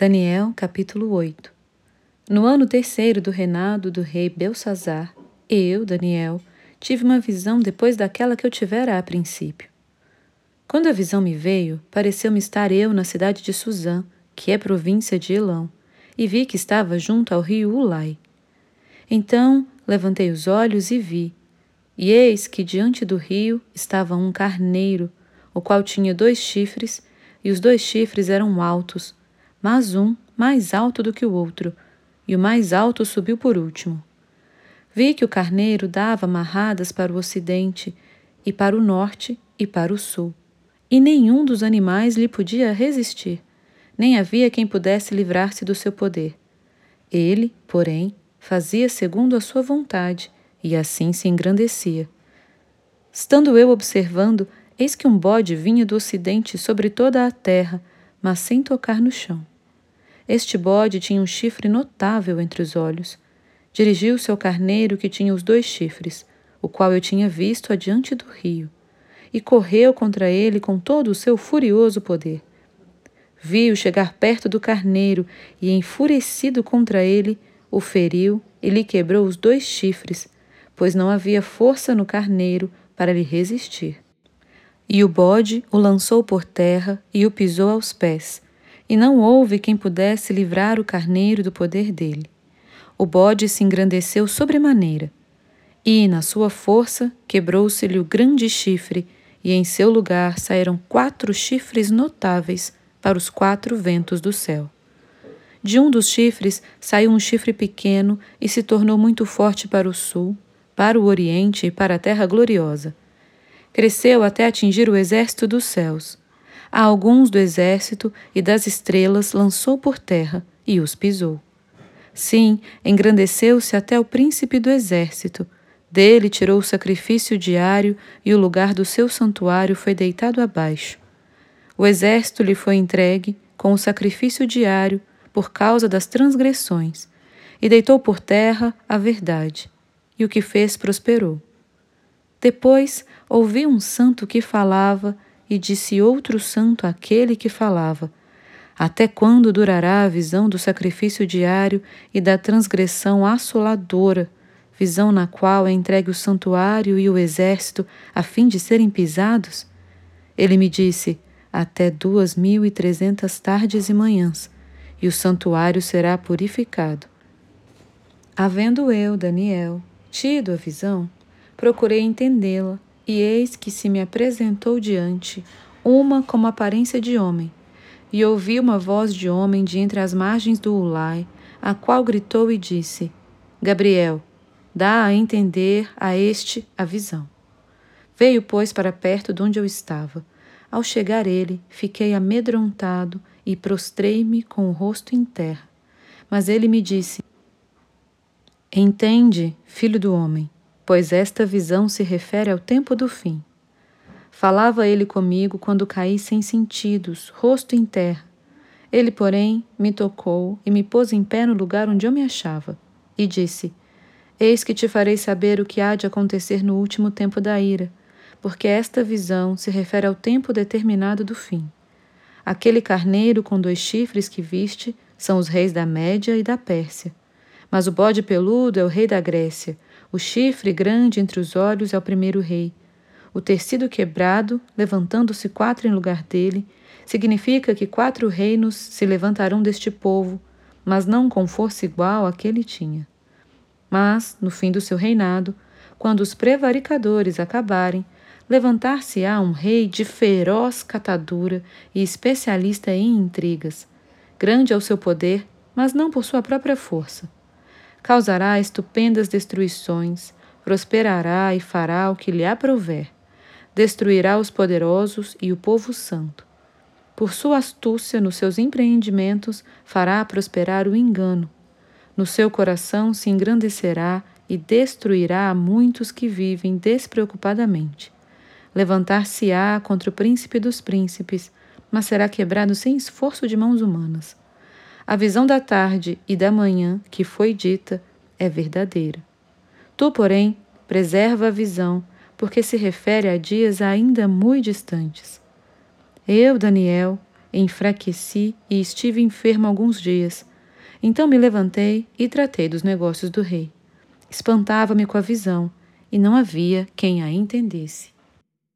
Daniel, capítulo 8 No ano terceiro do reinado do rei Belsazar, eu, Daniel, tive uma visão depois daquela que eu tivera a princípio. Quando a visão me veio, pareceu-me estar eu na cidade de Suzã, que é província de Elão, e vi que estava junto ao rio Ulai. Então levantei os olhos e vi, e eis que diante do rio estava um carneiro, o qual tinha dois chifres, e os dois chifres eram altos, mas um mais alto do que o outro, e o mais alto subiu por último. Vi que o carneiro dava amarradas para o ocidente, e para o norte e para o sul, e nenhum dos animais lhe podia resistir, nem havia quem pudesse livrar-se do seu poder. Ele, porém, fazia segundo a sua vontade, e assim se engrandecia. Estando eu observando, eis que um bode vinha do ocidente sobre toda a terra, mas sem tocar no chão. Este bode tinha um chifre notável entre os olhos. Dirigiu-se ao carneiro que tinha os dois chifres, o qual eu tinha visto adiante do rio, e correu contra ele com todo o seu furioso poder. Viu chegar perto do carneiro e, enfurecido contra ele, o feriu e lhe quebrou os dois chifres, pois não havia força no carneiro para lhe resistir. E o bode o lançou por terra e o pisou aos pés, e não houve quem pudesse livrar o carneiro do poder dele. O bode se engrandeceu sobremaneira, e, na sua força, quebrou-se-lhe o grande chifre, e em seu lugar saíram quatro chifres notáveis para os quatro ventos do céu. De um dos chifres saiu um chifre pequeno e se tornou muito forte para o sul, para o oriente e para a terra gloriosa. Cresceu até atingir o exército dos céus a alguns do exército e das estrelas lançou por terra e os pisou. Sim, engrandeceu-se até o príncipe do exército. Dele tirou o sacrifício diário e o lugar do seu santuário foi deitado abaixo. O exército lhe foi entregue com o sacrifício diário por causa das transgressões, e deitou por terra a verdade, e o que fez prosperou. Depois ouvi um santo que falava e disse outro santo àquele que falava: Até quando durará a visão do sacrifício diário e da transgressão assoladora, visão na qual é entregue o santuário e o exército a fim de serem pisados? Ele me disse: Até duas mil e trezentas tardes e manhãs, e o santuário será purificado. Havendo eu, Daniel, tido a visão, procurei entendê-la e eis que se me apresentou diante uma como aparência de homem, e ouvi uma voz de homem de entre as margens do Ulai, a qual gritou e disse: Gabriel, dá a entender a este a visão. Veio, pois, para perto de onde eu estava. Ao chegar ele, fiquei amedrontado e prostrei-me com o rosto em terra. Mas ele me disse: Entende, filho do homem, pois esta visão se refere ao tempo do fim. Falava ele comigo quando caí sem sentidos, rosto em terra. Ele, porém, me tocou e me pôs em pé no lugar onde eu me achava, e disse: Eis que te farei saber o que há de acontecer no último tempo da ira, porque esta visão se refere ao tempo determinado do fim. Aquele carneiro com dois chifres que viste são os reis da Média e da Pérsia. Mas o bode peludo é o rei da Grécia, o chifre grande entre os olhos é o primeiro rei. O tecido quebrado, levantando-se quatro em lugar dele, significa que quatro reinos se levantarão deste povo, mas não com força igual a que ele tinha. Mas, no fim do seu reinado, quando os prevaricadores acabarem, levantar-se-á um rei de feroz catadura e especialista em intrigas. Grande é o seu poder, mas não por sua própria força causará estupendas destruições, prosperará e fará o que lhe aprouver, destruirá os poderosos e o povo santo. Por sua astúcia nos seus empreendimentos, fará prosperar o engano. No seu coração se engrandecerá e destruirá a muitos que vivem despreocupadamente. Levantar-se-á contra o príncipe dos príncipes, mas será quebrado sem esforço de mãos humanas. A visão da tarde e da manhã que foi dita é verdadeira. Tu, porém, preserva a visão, porque se refere a dias ainda muito distantes. Eu, Daniel, Enfraqueci e estive enfermo alguns dias. Então me levantei e tratei dos negócios do rei. Espantava-me com a visão, e não havia quem a entendesse.